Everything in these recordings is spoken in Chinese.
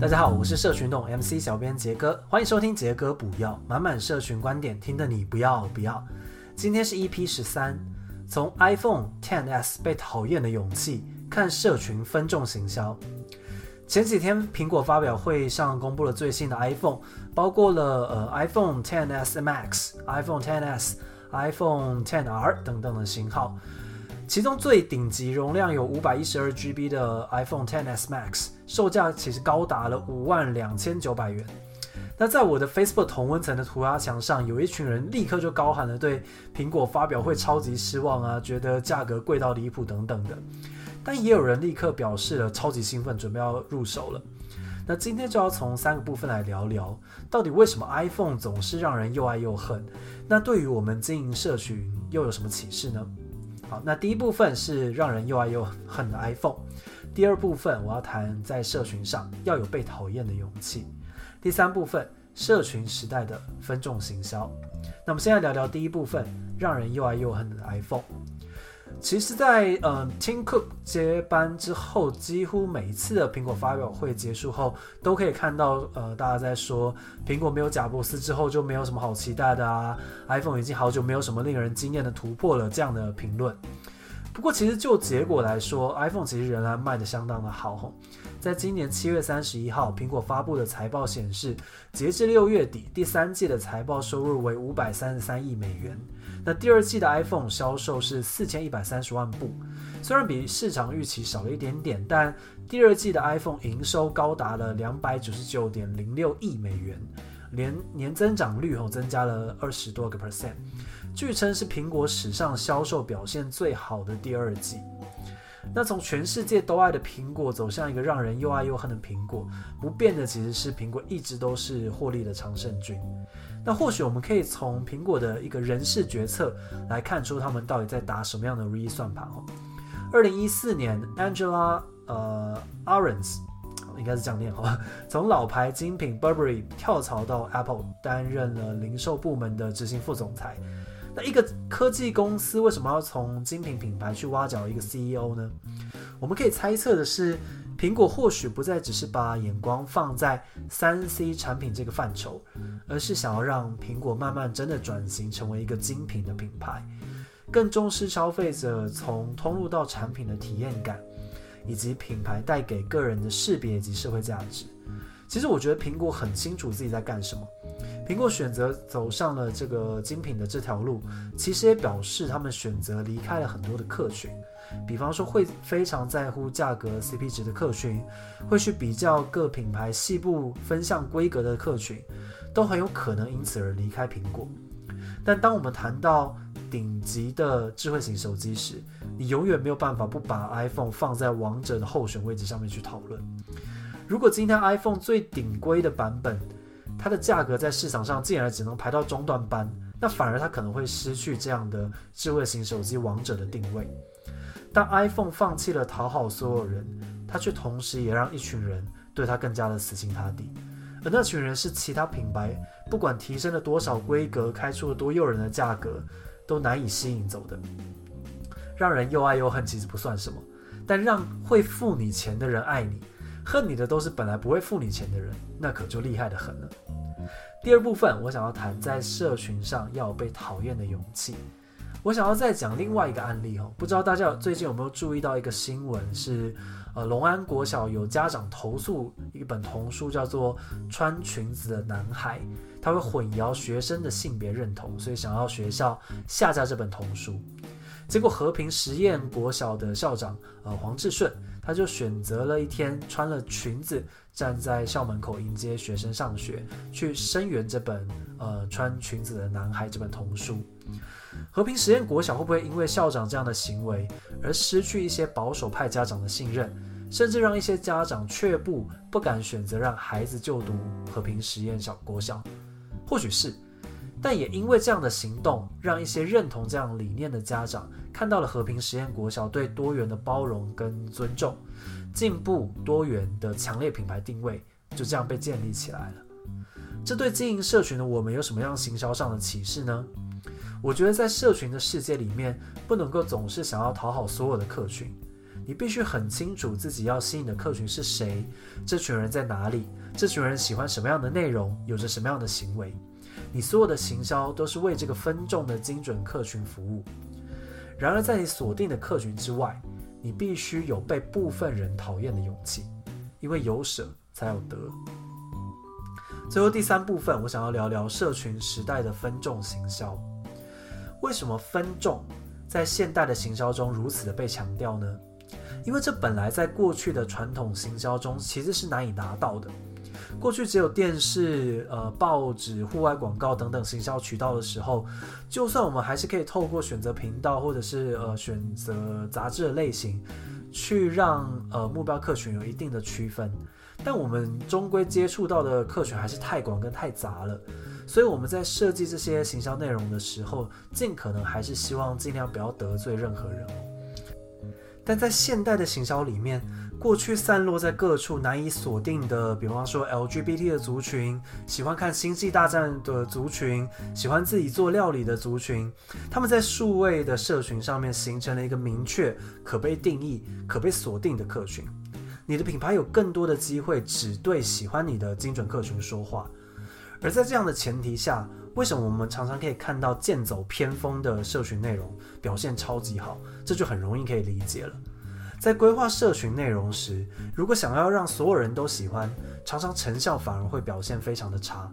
大家好，我是社群动 MC 小编杰哥，欢迎收听杰哥补药，满满社群观点，听得你不要不要。今天是 EP 十三，从 iPhone XS 被讨厌的勇气看社群分众行销。前几天苹果发表会上公布了最新的 iPhone，包括了呃 iPhone XS Max、iPhone XS、iPhone XR 等等的型号。其中最顶级容量有五百一十二 GB 的 iPhone XS Max，售价其实高达了五万两千九百元。那在我的 Facebook 同温层的涂鸦墙上，有一群人立刻就高喊了对苹果发表会超级失望啊，觉得价格贵到离谱等等的。但也有人立刻表示了超级兴奋，准备要入手了。那今天就要从三个部分来聊聊，到底为什么 iPhone 总是让人又爱又恨？那对于我们经营社群又有什么启示呢？好，那第一部分是让人又爱又恨的 iPhone，第二部分我要谈在社群上要有被讨厌的勇气，第三部分社群时代的分众行销。那我们现在聊聊第一部分，让人又爱又恨的 iPhone。其实在，在呃，Tim Cook 接班之后，几乎每一次的苹果发表会结束后，都可以看到呃，大家在说苹果没有贾伯斯之后就没有什么好期待的啊，iPhone 已经好久没有什么令人惊艳的突破了这样的评论。不过，其实就结果来说，iPhone 其实仍然卖得相当的好。在今年七月三十一号，苹果发布的财报显示，截至六月底，第三季的财报收入为五百三十三亿美元。那第二季的 iPhone 销售是四千一百三十万部，虽然比市场预期少了一点点，但第二季的 iPhone 营收高达了两百九十九点零六亿美元，年年增长率哦增加了二十多个 percent，据称是苹果史上销售表现最好的第二季。那从全世界都爱的苹果走向一个让人又爱又恨的苹果，不变的其实是苹果一直都是获利的常胜军。那或许我们可以从苹果的一个人事决策来看出他们到底在打什么样的如意算盘哦。二零一四年，Angela 呃 a r e n s 应该是这样念哈，从老牌精品 Burberry 跳槽到 Apple 担任了零售部门的执行副总裁。一个科技公司为什么要从精品品牌去挖角一个 CEO 呢？我们可以猜测的是，苹果或许不再只是把眼光放在三 C 产品这个范畴，而是想要让苹果慢慢真的转型成为一个精品的品牌，更重视消费者从通路到产品的体验感，以及品牌带给个人的识别以及社会价值。其实我觉得苹果很清楚自己在干什么。苹果选择走上了这个精品的这条路，其实也表示他们选择离开了很多的客群，比方说会非常在乎价格 CP 值的客群，会去比较各品牌细部分项规格的客群，都很有可能因此而离开苹果。但当我们谈到顶级的智慧型手机时，你永远没有办法不把 iPhone 放在王者的候选位置上面去讨论。如果今天 iPhone 最顶规的版本，它的价格在市场上竟然只能排到中段班，那反而它可能会失去这样的智慧型手机王者的定位。当 iPhone 放弃了讨好所有人，它却同时也让一群人对它更加的死心塌地，而那群人是其他品牌不管提升了多少规格，开出了多诱人的价格，都难以吸引走的。让人又爱又恨其实不算什么，但让会付你钱的人爱你，恨你的都是本来不会付你钱的人，那可就厉害得很了。第二部分，我想要谈在社群上要有被讨厌的勇气。我想要再讲另外一个案例哦，不知道大家最近有没有注意到一个新闻，是呃，龙安国小有家长投诉一本童书叫做《穿裙子的男孩》，他会混淆学生的性别认同，所以想要学校下架这本童书。结果和平实验国小的校长呃黄志顺，他就选择了一天穿了裙子。站在校门口迎接学生上学，去声援这本呃穿裙子的男孩这本童书。和平实验国小会不会因为校长这样的行为而失去一些保守派家长的信任，甚至让一些家长却步，不敢选择让孩子就读和平实验小国小？或许是，但也因为这样的行动，让一些认同这样理念的家长看到了和平实验国小对多元的包容跟尊重。进步多元的强烈品牌定位就这样被建立起来了。这对经营社群的我们有什么样行销上的启示呢？我觉得在社群的世界里面，不能够总是想要讨好所有的客群。你必须很清楚自己要吸引的客群是谁，这群人在哪里，这群人喜欢什么样的内容，有着什么样的行为。你所有的行销都是为这个分众的精准客群服务。然而，在你锁定的客群之外，你必须有被部分人讨厌的勇气，因为有舍才有得。最后第三部分，我想要聊聊社群时代的分众行销。为什么分众在现代的行销中如此的被强调呢？因为这本来在过去的传统行销中其实是难以达到的。过去只有电视、呃报纸、户外广告等等行销渠道的时候，就算我们还是可以透过选择频道或者是呃选择杂志的类型，去让呃目标客群有一定的区分。但我们终归接触到的客群还是太广跟太杂了，所以我们在设计这些行销内容的时候，尽可能还是希望尽量不要得罪任何人。但在现代的行销里面，过去散落在各处难以锁定的，比方说 LGBT 的族群，喜欢看星际大战的族群，喜欢自己做料理的族群，他们在数位的社群上面形成了一个明确、可被定义、可被锁定的客群。你的品牌有更多的机会只对喜欢你的精准客群说话，而在这样的前提下，为什么我们常常可以看到剑走偏锋的社群内容表现超级好？这就很容易可以理解了。在规划社群内容时，如果想要让所有人都喜欢，常常成效反而会表现非常的差。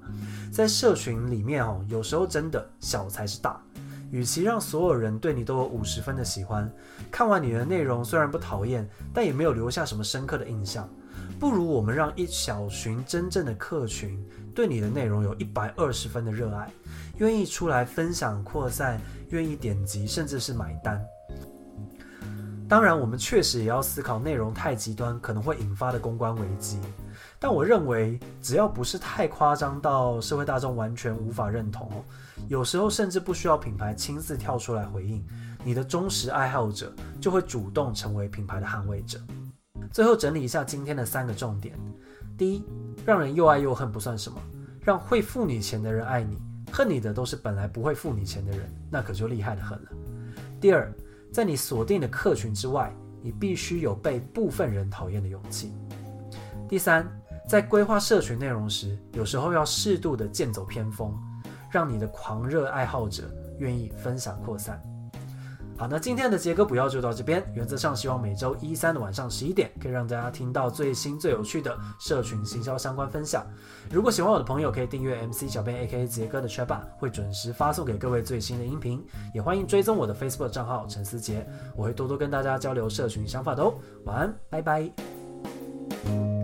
在社群里面哦，有时候真的小才是大。与其让所有人对你都有五十分的喜欢，看完你的内容虽然不讨厌，但也没有留下什么深刻的印象，不如我们让一小群真正的客群对你的内容有一百二十分的热爱，愿意出来分享扩散，愿意点击，甚至是买单。当然，我们确实也要思考内容太极端可能会引发的公关危机，但我认为只要不是太夸张到社会大众完全无法认同。有时候甚至不需要品牌亲自跳出来回应，你的忠实爱好者就会主动成为品牌的捍卫者。最后整理一下今天的三个重点：第一，让人又爱又恨不算什么，让会付你钱的人爱你，恨你的都是本来不会付你钱的人，那可就厉害得很了。第二，在你锁定的客群之外，你必须有被部分人讨厌的勇气。第三，在规划社群内容时，有时候要适度的剑走偏锋。让你的狂热爱好者愿意分享扩散。好，那今天的杰哥不要就到这边。原则上希望每周一三的晚上十一点，可以让大家听到最新最有趣的社群行销相关分享。如果喜欢我的朋友，可以订阅 MC 小编 AKA 杰哥的 Chatbot，会准时发送给各位最新的音频。也欢迎追踪我的 Facebook 账号陈思杰，我会多多跟大家交流社群想法的哦。晚安，拜拜。